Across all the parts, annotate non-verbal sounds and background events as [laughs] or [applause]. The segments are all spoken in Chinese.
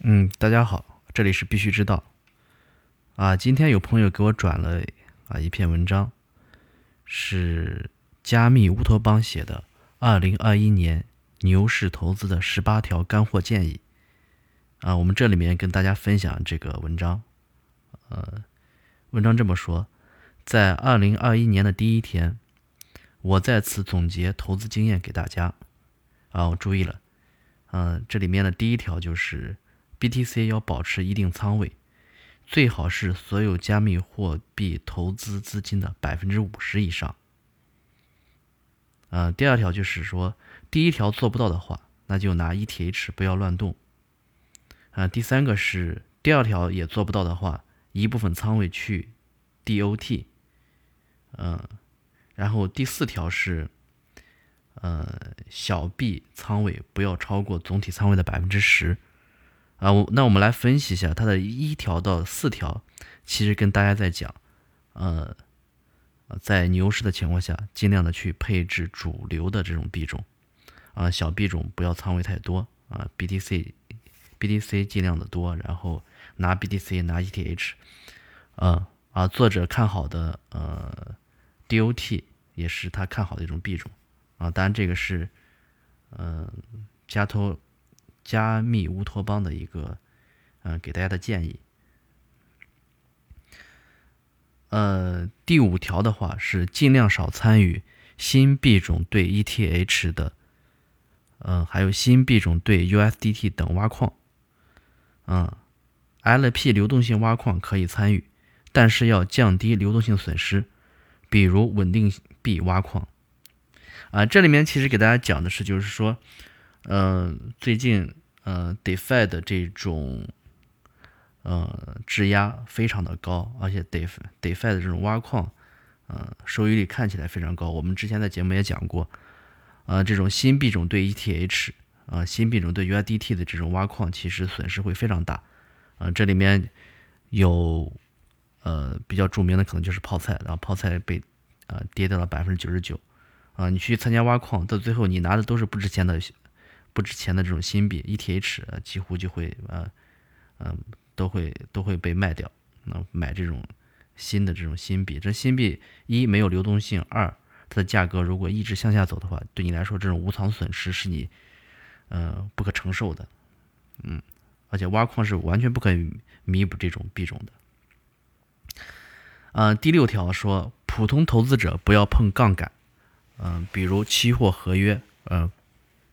嗯，大家好，这里是必须知道。啊，今天有朋友给我转了啊一篇文章，是加密乌托邦写的《二零二一年牛市投资的十八条干货建议》。啊，我们这里面跟大家分享这个文章。呃，文章这么说，在二零二一年的第一天，我在此总结投资经验给大家。啊，我注意了，嗯，这里面的第一条就是。BTC 要保持一定仓位，最好是所有加密货币投资资金的百分之五十以上。呃，第二条就是说，第一条做不到的话，那就拿 ETH 不要乱动。啊，第三个是第二条也做不到的话，一部分仓位去 DOT。嗯，然后第四条是，呃，小币仓位不要超过总体仓位的百分之十。啊，我那我们来分析一下它的一条到四条，其实跟大家在讲，呃，在牛市的情况下，尽量的去配置主流的这种币种，啊，小币种不要仓位太多，啊，BTC，BTC 尽量的多，然后拿 BTC 拿 ETH，啊啊，作者看好的呃 DOT 也是他看好的一种币种，啊，当然这个是，嗯，加托。加密乌托邦的一个，嗯，给大家的建议。呃，第五条的话是尽量少参与新币种对 ETH 的，嗯，还有新币种对 USDT 等挖矿。嗯，LP 流动性挖矿可以参与，但是要降低流动性损失，比如稳定币挖矿。啊，这里面其实给大家讲的是，就是说。嗯，最近呃，DeFi 的这种呃质押非常的高，而且 DeFi DeFi 的这种挖矿，呃，收益率看起来非常高。我们之前在节目也讲过，呃，这种新币种对 ETH 啊，新币种对 USDT 的这种挖矿，其实损失会非常大。啊，这里面有呃比较著名的，可能就是泡菜，然后泡菜被啊跌掉了百分之九十九。啊，你去参加挖矿，到最后你拿的都是不值钱的。不值钱的这种新币 ETH，几乎就会呃，嗯，都会都会被卖掉。那买这种新的这种新币，这新币一没有流动性，二它的价格如果一直向下走的话，对你来说这种无偿损失是你呃不可承受的。嗯，而且挖矿是完全不可以弥补这种币种的。嗯，第六条说，普通投资者不要碰杠杆，嗯，比如期货合约，嗯。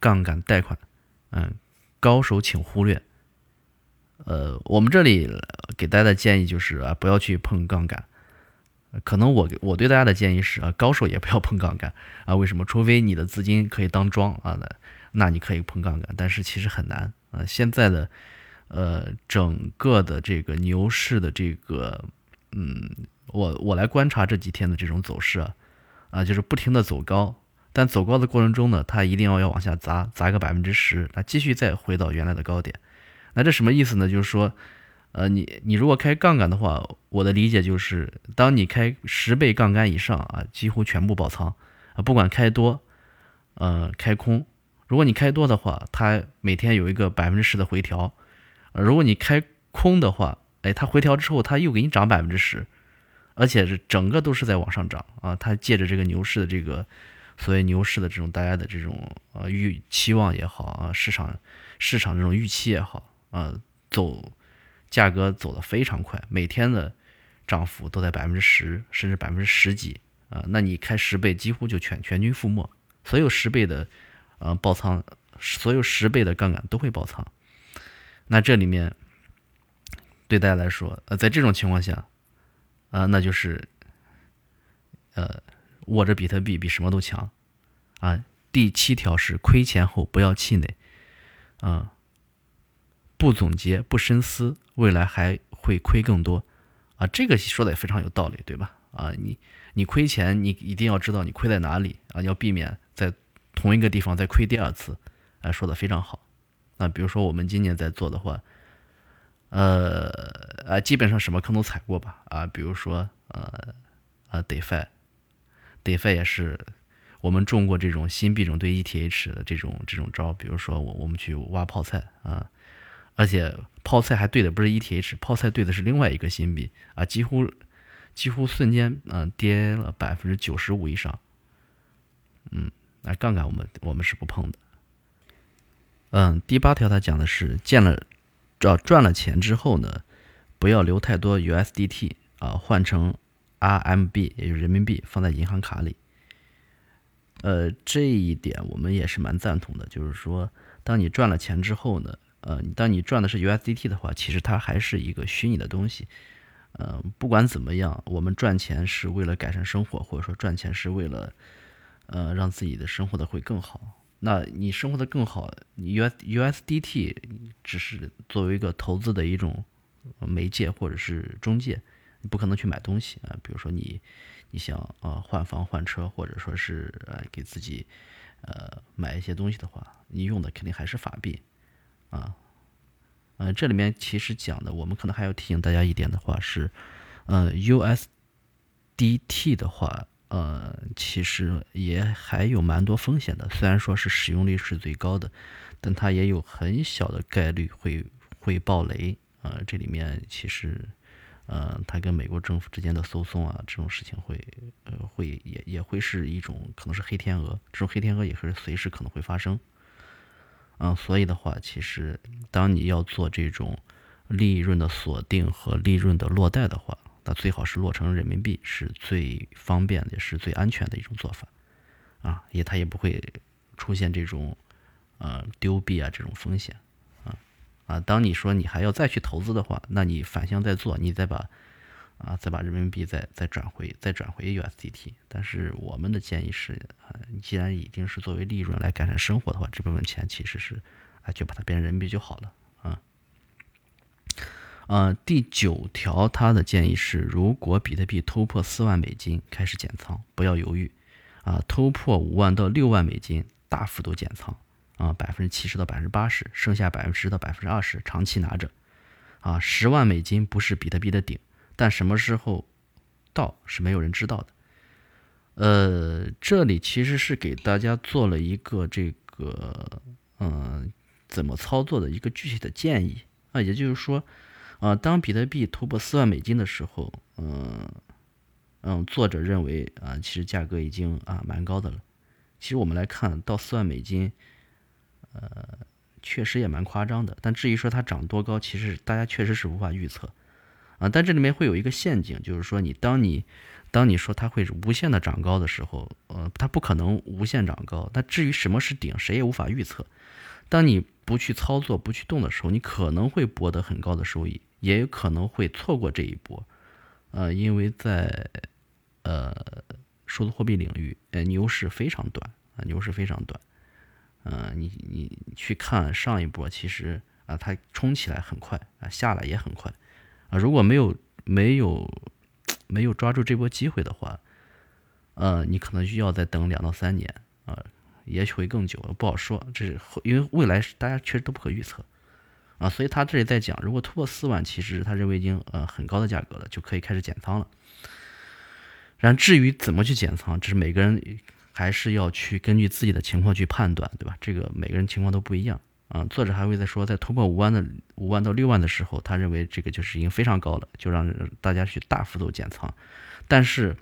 杠杆贷款，嗯，高手请忽略。呃，我们这里给大家的建议就是啊，不要去碰杠杆。可能我我对大家的建议是啊，高手也不要碰杠杆啊。为什么？除非你的资金可以当庄啊，那那你可以碰杠杆，但是其实很难啊。现在的呃整个的这个牛市的这个，嗯，我我来观察这几天的这种走势啊，啊，就是不停的走高。但走高的过程中呢，它一定要要往下砸，砸个百分之十，那继续再回到原来的高点。那这什么意思呢？就是说，呃，你你如果开杠杆的话，我的理解就是，当你开十倍杠杆以上啊，几乎全部爆仓啊，不管开多，呃，开空。如果你开多的话，它每天有一个百分之十的回调；如果你开空的话，哎，它回调之后，它又给你涨百分之十，而且是整个都是在往上涨啊。它借着这个牛市的这个。所以牛市的这种大家的这种呃预期望也好啊，市场市场这种预期也好啊，走价格走得非常快，每天的涨幅都在百分之十甚至百分之十几啊，那你开十倍几乎就全全军覆没，所有十倍的呃爆仓，所有十倍的杠杆都会爆仓。那这里面对大家来说，呃，在这种情况下啊，那就是呃。握着比特币比什么都强，啊！第七条是亏钱后不要气馁，啊，不总结不深思，未来还会亏更多，啊，这个说的也非常有道理，对吧？啊，你你亏钱，你一定要知道你亏在哪里啊，要避免在同一个地方再亏第二次，啊，说的非常好。啊，比如说我们今年在做的话，呃，啊，基本上什么坑都踩过吧，啊，比如说呃，啊，DeFi。DeFi 也是，我们中过这种新币种对 ETH 的这种这种招，比如说我我们去挖泡菜啊，而且泡菜还对的不是 ETH，泡菜对的是另外一个新币啊，几乎几乎瞬间嗯跌了百分之九十五以上。嗯，那杠杆我们我们是不碰的。嗯，第八条他讲的是建了，要赚了钱之后呢，不要留太多 USDT 啊，换成 RMB 也就是人民币放在银行卡里。呃，这一点我们也是蛮赞同的，就是说，当你赚了钱之后呢，呃，当你赚的是 USDT 的话，其实它还是一个虚拟的东西。呃，不管怎么样，我们赚钱是为了改善生活，或者说赚钱是为了，呃，让自己的生活的会更好。那你生活的更好，你 US USDT 只是作为一个投资的一种媒介或者是中介，你不可能去买东西啊。比如说你你想啊换房换车，或者说是呃给自己呃买一些东西的话，你用的肯定还是法币啊。呃，这里面其实讲的，我们可能还要提醒大家一点的话是，呃 USDT 的话。呃，其实也还有蛮多风险的。虽然说是使用率是最高的，但它也有很小的概率会会爆雷啊。这里面其实，呃，它跟美国政府之间的诉讼啊，这种事情会呃会也也会是一种可能是黑天鹅，这种黑天鹅也是随时可能会发生。嗯，所以的话，其实当你要做这种利润的锁定和利润的落袋的话。那最好是落成人民币是最方便，也是最安全的一种做法，啊，也它也不会出现这种呃丢币啊这种风险，啊，当你说你还要再去投资的话，那你反向再做，你再把啊再把人民币再再转回再转回 USDT，但是我们的建议是啊，你既然已经是作为利润来改善生活的话，这部分钱其实是啊就把它变成人民币就好了。呃，第九条，他的建议是，如果比特币突破四万美金，开始减仓，不要犹豫，啊，突破五万到六万美金，大幅度减仓，啊，百分之七十到百分之八十，剩下百分之十到百分之二十，长期拿着，啊，十万美金不是比特币的顶，但什么时候到是没有人知道的，呃，这里其实是给大家做了一个这个，嗯，怎么操作的一个具体的建议，啊，也就是说。啊，当比特币突破四万美金的时候，嗯嗯，作者认为啊，其实价格已经啊蛮高的了。其实我们来看到四万美金，呃，确实也蛮夸张的。但至于说它涨多高，其实大家确实是无法预测啊。但这里面会有一个陷阱，就是说你当你当你说它会无限的涨高的时候，呃，它不可能无限涨高。那至于什么是顶，谁也无法预测。当你不去操作、不去动的时候，你可能会博得很高的收益。也有可能会错过这一波，呃，因为在呃数字货币领域，呃牛市非常短啊，牛市非常短，你你去看上一波，其实啊它冲起来很快啊，下来也很快啊，如果没有没有没有抓住这波机会的话，呃，你可能需要再等两到三年啊，也许会更久，不好说，这是因为未来大家确实都不可预测。啊，所以他这里在讲，如果突破四万，其实他认为已经呃很高的价格了，就可以开始减仓了。然至于怎么去减仓，这是每个人还是要去根据自己的情况去判断，对吧？这个每个人情况都不一样啊。作者还会在说，在突破五万的五万到六万的时候，他认为这个就是已经非常高了，就让大家去大幅度减仓。但是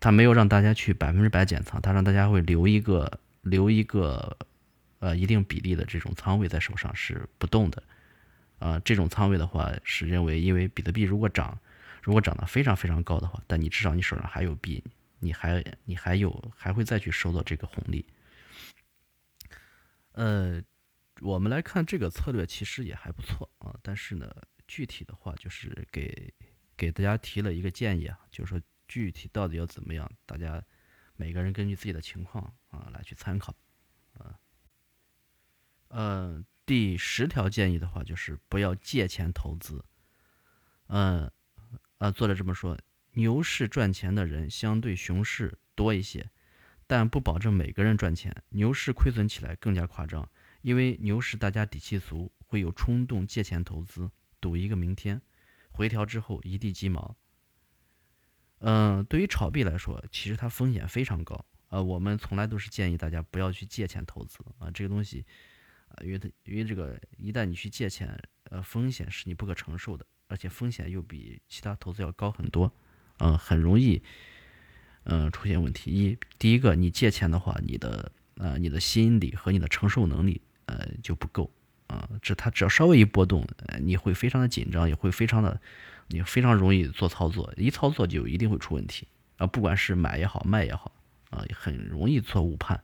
他没有让大家去百分之百减仓，他让大家会留一个留一个呃一定比例的这种仓位在手上是不动的。啊，这种仓位的话是认为，因为比特币如果涨，如果涨得非常非常高的话，但你至少你手上还有币，你还你还有还会再去收到这个红利。呃，我们来看这个策略其实也还不错啊，但是呢，具体的话就是给给大家提了一个建议啊，就是说具体到底要怎么样，大家每个人根据自己的情况啊来去参考啊，嗯。第十条建议的话，就是不要借钱投资。嗯，呃，作者这么说：牛市赚钱的人相对熊市多一些，但不保证每个人赚钱。牛市亏损起来更加夸张，因为牛市大家底气足，会有冲动借钱投资，赌一个明天。回调之后一地鸡毛。嗯，对于炒币来说，其实它风险非常高。呃，我们从来都是建议大家不要去借钱投资啊，这个东西。啊，因为它因为这个，一旦你去借钱，呃风险是你不可承受的，而且风险又比其他投资要高很多，嗯，很容易，嗯，出现问题。一，第一个，你借钱的话，你的呃你的心理和你的承受能力呃就不够，啊，这它只要稍微一波动，你会非常的紧张，也会非常的，你非常容易做操作，一操作就一定会出问题啊，不管是买也好，卖也好，啊，很容易做误判。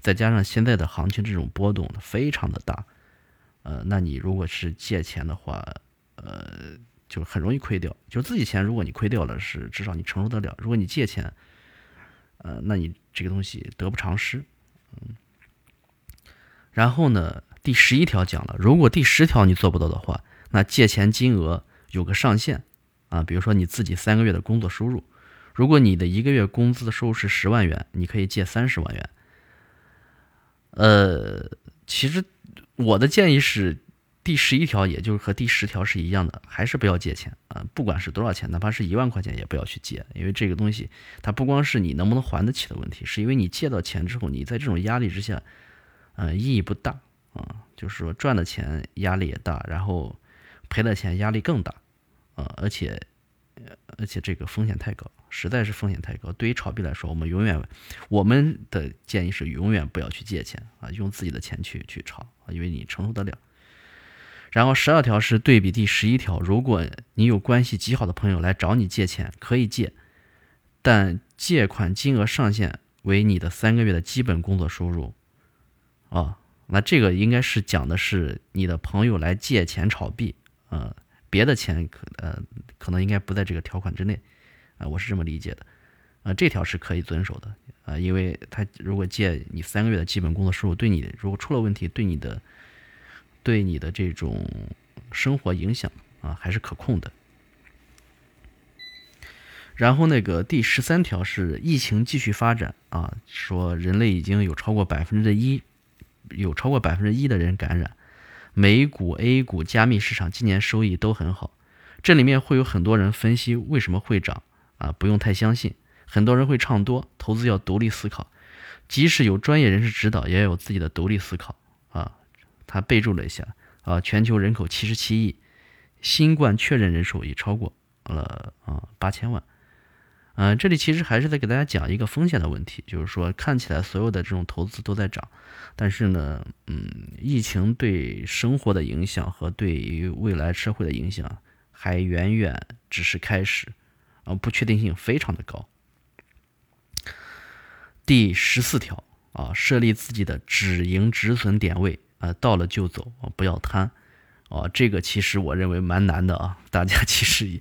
再加上现在的行情这种波动非常的大，呃，那你如果是借钱的话，呃，就很容易亏掉。就自己钱，如果你亏掉了，是至少你承受得了；如果你借钱，呃，那你这个东西得不偿失。嗯。然后呢，第十一条讲了，如果第十条你做不到的话，那借钱金额有个上限啊，比如说你自己三个月的工作收入，如果你的一个月工资的收入是十万元，你可以借三十万元。呃，其实我的建议是，第十一条，也就是和第十条是一样的，还是不要借钱啊，不管是多少钱，哪怕是一万块钱，也不要去借，因为这个东西它不光是你能不能还得起的问题，是因为你借到钱之后，你在这种压力之下，呃，意义不大啊，就是说赚的钱压力也大，然后赔的钱压力更大啊，而且而且这个风险太高。实在是风险太高，对于炒币来说，我们永远，我们的建议是永远不要去借钱啊，用自己的钱去去炒啊，因为你承受得了。然后十二条是对比第十一条，如果你有关系极好的朋友来找你借钱，可以借，但借款金额上限为你的三个月的基本工作收入啊，那这个应该是讲的是你的朋友来借钱炒币啊，别的钱可呃可能应该不在这个条款之内。啊，我是这么理解的，啊，这条是可以遵守的，啊，因为他如果借你三个月的基本工作收入，对你如果出了问题，对你的，对你的这种生活影响啊，还是可控的。然后那个第十三条是疫情继续发展啊，说人类已经有超过百分之一，有超过百分之一的人感染，美股、A 股、加密市场今年收益都很好，这里面会有很多人分析为什么会涨。啊，不用太相信，很多人会唱多，投资要独立思考，即使有专业人士指导，也要有自己的独立思考啊。他备注了一下啊，全球人口七十七亿，新冠确认人数已超过了啊八千万。嗯，这里其实还是在给大家讲一个风险的问题，就是说看起来所有的这种投资都在涨，但是呢，嗯，疫情对生活的影响和对于未来社会的影响还远远只是开始。啊，不确定性非常的高。第十四条啊，设立自己的止盈止损点位啊，到了就走，不要贪啊。这个其实我认为蛮难的啊，大家 [laughs] 其实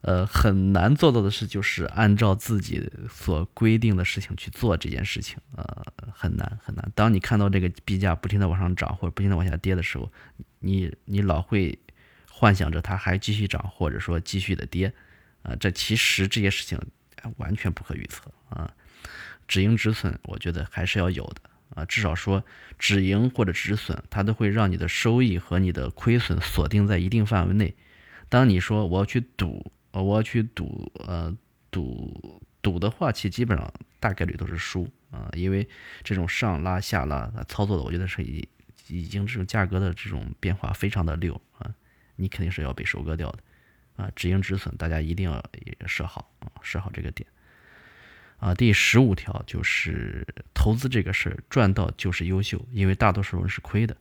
呃很难做到的事就是按照自己所规定的事情去做这件事情啊，很难很难。当你看到这个币价不停的往上涨或者不停的往下跌的时候，你你老会幻想着它还继续涨，或者说继续的跌。啊，这其实这些事情完全不可预测啊！止盈止损，我觉得还是要有的啊。至少说止盈或者止损，它都会让你的收益和你的亏损锁定在一定范围内。当你说我要去赌，我要去赌，呃，赌赌的话，其基本上大概率都是输啊，因为这种上拉下拉操作的，我觉得是已已经这种价格的这种变化非常的溜啊，你肯定是要被收割掉的。啊，止盈止损，大家一定要设好啊，设好这个点。啊，第十五条就是投资这个事儿，赚到就是优秀，因为大多数人是亏的，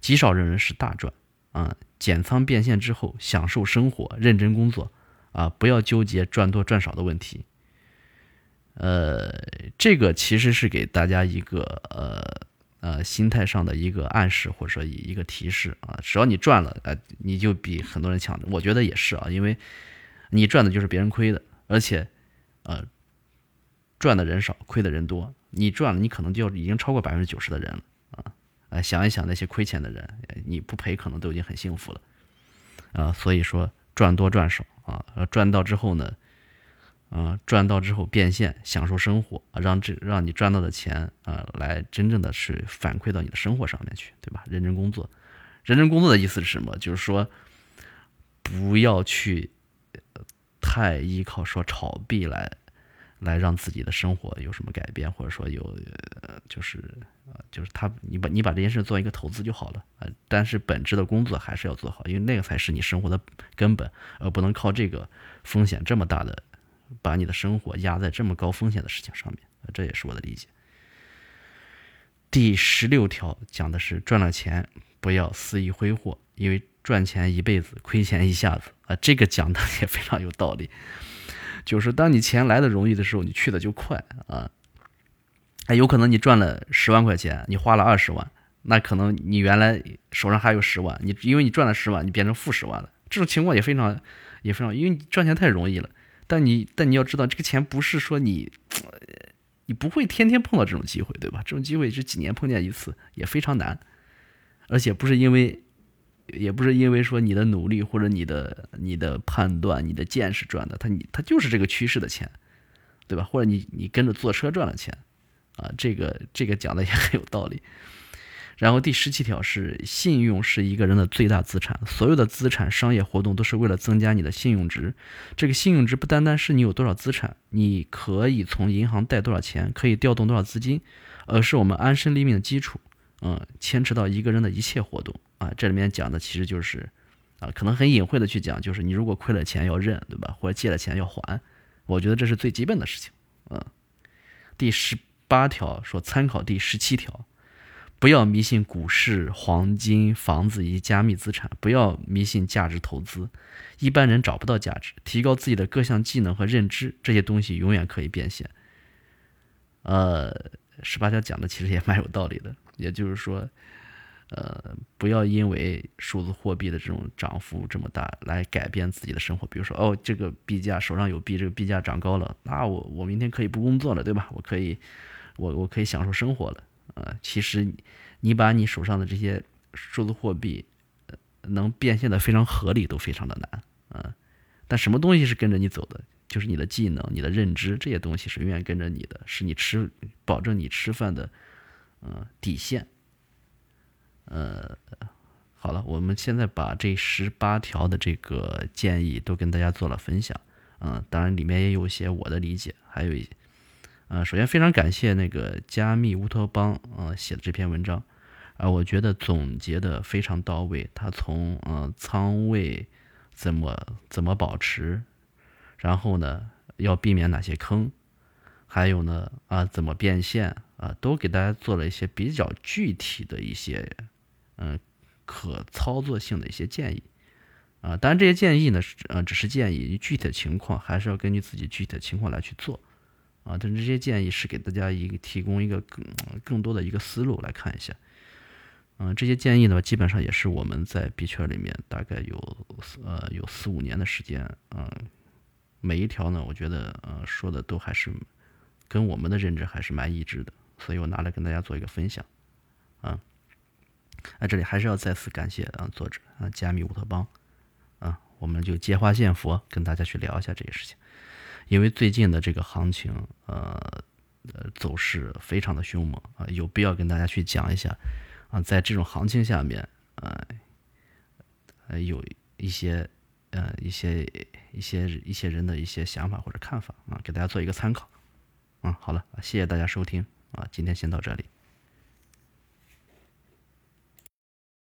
极少人是大赚。啊，减仓变现之后，享受生活，认真工作，啊，不要纠结赚多赚少的问题。呃，这个其实是给大家一个呃。呃，心态上的一个暗示或者说一个提示啊，只要你赚了，呃，你就比很多人强。我觉得也是啊，因为你赚的就是别人亏的，而且，呃，赚的人少，亏的人多。你赚了，你可能就已经超过百分之九十的人了啊。呃，想一想那些亏钱的人，你不赔可能都已经很幸福了啊。所以说赚多赚少啊，赚到之后呢。啊，赚到之后变现，享受生活，让这让你赚到的钱啊，来真正的是反馈到你的生活上面去，对吧？认真工作，认真工作的意思是什么？就是说，不要去太依靠说炒币来来让自己的生活有什么改变，或者说有就是呃就是他你把你把这件事做一个投资就好了啊，但是本质的工作还是要做好，因为那个才是你生活的根本，而不能靠这个风险这么大的把你的生活压在这么高风险的事情上面，这也是我的理解。第十六条讲的是赚了钱不要肆意挥霍，因为赚钱一辈子，亏钱一下子啊，这个讲的 [laughs] 也非常有道理。就是当你钱来的容易的时候，你去的就快啊。哎，有可能你赚了十万块钱，你花了二十万，那可能你原来手上还有十万，你因为你赚了十万，你变成负十万了。这种情况也非常也非常，因为你赚钱太容易了。但你但你要知道，这个钱不是说你你不会天天碰到这种机会，对吧？这种机会是几年碰见一次，也非常难，而且不是因为。也不是因为说你的努力或者你的你的判断、你的见识赚的，他你他就是这个趋势的钱，对吧？或者你你跟着坐车赚了钱，啊，这个这个讲的也很有道理。然后第十七条是信用是一个人的最大资产，所有的资产、商业活动都是为了增加你的信用值。这个信用值不单单是你有多少资产，你可以从银行贷多少钱，可以调动多少资金，而是我们安身立命的基础。嗯，牵扯到一个人的一切活动。啊，这里面讲的其实就是，啊，可能很隐晦的去讲，就是你如果亏了钱要认，对吧？或者借了钱要还，我觉得这是最基本的事情。嗯，第十八条说参考第十七条，不要迷信股市、黄金、房子以及加密资产，不要迷信价值投资，一般人找不到价值。提高自己的各项技能和认知，这些东西永远可以变现。呃，十八条讲的其实也蛮有道理的，也就是说。呃，不要因为数字货币的这种涨幅这么大来改变自己的生活。比如说，哦，这个币价手上有币，这个币价涨高了，那我我明天可以不工作了，对吧？我可以，我我可以享受生活了。啊，其实你把你手上的这些数字货币呃能变现的非常合理，都非常的难。啊，但什么东西是跟着你走的？就是你的技能、你的认知，这些东西是永远跟着你的，是你吃保证你吃饭的，嗯，底线。呃，好了，我们现在把这十八条的这个建议都跟大家做了分享，嗯，当然里面也有一些我的理解，还有一，呃，首先非常感谢那个加密乌托邦啊写的这篇文章，啊，我觉得总结的非常到位，他从嗯仓位怎么怎么保持，然后呢要避免哪些坑，还有呢啊怎么变现啊，都给大家做了一些比较具体的一些。嗯，可操作性的一些建议啊，当然这些建议呢是呃只是建议，具体的情况还是要根据自己具体的情况来去做啊。但是这些建议是给大家一个提供一个更更多的一个思路来看一下。嗯，这些建议呢，基本上也是我们在币圈里面大概有呃有四五年的时间啊，每一条呢，我觉得呃说的都还是跟我们的认知还是蛮一致的，所以我拿来跟大家做一个分享啊。那这里还是要再次感谢啊作者啊加密乌托邦啊，我们就借花献佛，跟大家去聊一下这些事情。因为最近的这个行情呃呃走势非常的凶猛啊，有必要跟大家去讲一下啊，在这种行情下面啊，呃有一些呃一些一些一些人的一些想法或者看法啊，给大家做一个参考。嗯，好了，谢谢大家收听啊，今天先到这里。